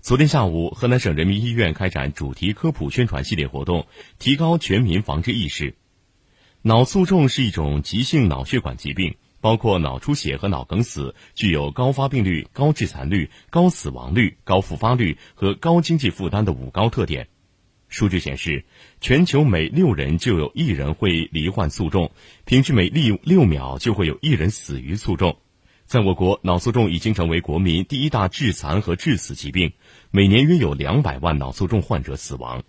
昨天下午，河南省人民医院开展主题科普宣传系列活动，提高全民防治意识。脑卒中是一种急性脑血管疾病，包括脑出血和脑梗死，具有高发病率、高致残率、高死亡率、高复发率和高经济负担的五高特点。数据显示，全球每六人就有一人会罹患卒中，平均每六六秒就会有一人死于卒中。在我国，脑卒中已经成为国民第一大致残和致死疾病，每年约有两百万脑卒中患者死亡。